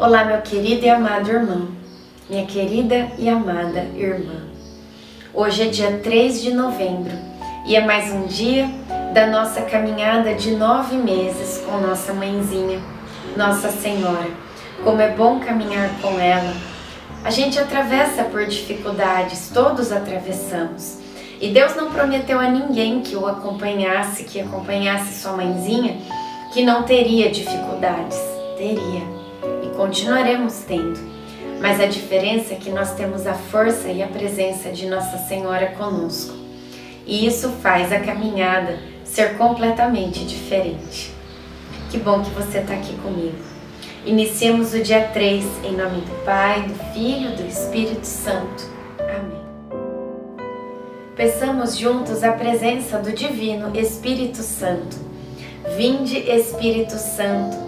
Olá, meu querido e amado irmão, minha querida e amada irmã. Hoje é dia 3 de novembro e é mais um dia da nossa caminhada de nove meses com nossa mãezinha, Nossa Senhora. Como é bom caminhar com ela. A gente atravessa por dificuldades, todos atravessamos. E Deus não prometeu a ninguém que o acompanhasse, que acompanhasse sua mãezinha, que não teria dificuldades. Teria continuaremos tendo. Mas a diferença é que nós temos a força e a presença de Nossa Senhora conosco. E isso faz a caminhada ser completamente diferente. Que bom que você está aqui comigo. Iniciemos o dia 3 em nome do Pai, do Filho, do Espírito Santo. Amém. Peçamos juntos a presença do Divino Espírito Santo. Vinde, Espírito Santo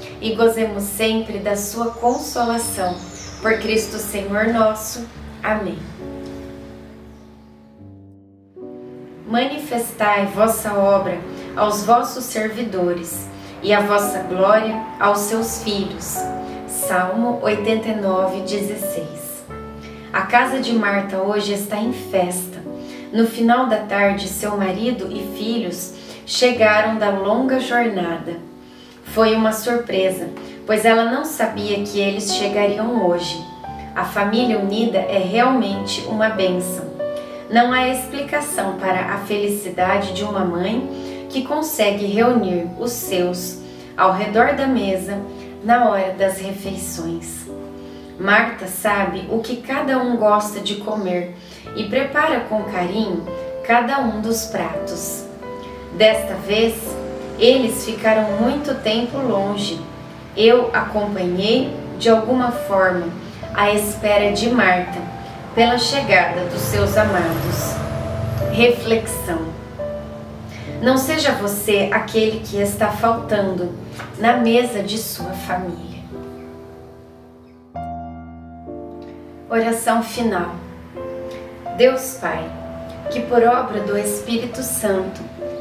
e gozemos sempre da sua consolação. Por Cristo Senhor nosso. Amém. Manifestai vossa obra aos vossos servidores e a vossa glória aos seus filhos. Salmo 89, 16. A casa de Marta hoje está em festa. No final da tarde, seu marido e filhos chegaram da longa jornada foi uma surpresa, pois ela não sabia que eles chegariam hoje. A família unida é realmente uma bênção. Não há explicação para a felicidade de uma mãe que consegue reunir os seus ao redor da mesa na hora das refeições. Marta sabe o que cada um gosta de comer e prepara com carinho cada um dos pratos. Desta vez, eles ficaram muito tempo longe. Eu acompanhei de alguma forma a espera de Marta pela chegada dos seus amados. Reflexão. Não seja você aquele que está faltando na mesa de sua família. Oração final. Deus Pai, que por obra do Espírito Santo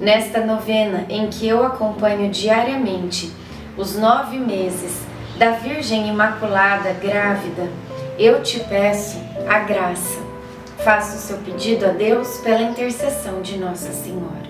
Nesta novena em que eu acompanho diariamente os nove meses da Virgem Imaculada grávida, eu te peço a graça. Faça o seu pedido a Deus pela intercessão de Nossa Senhora.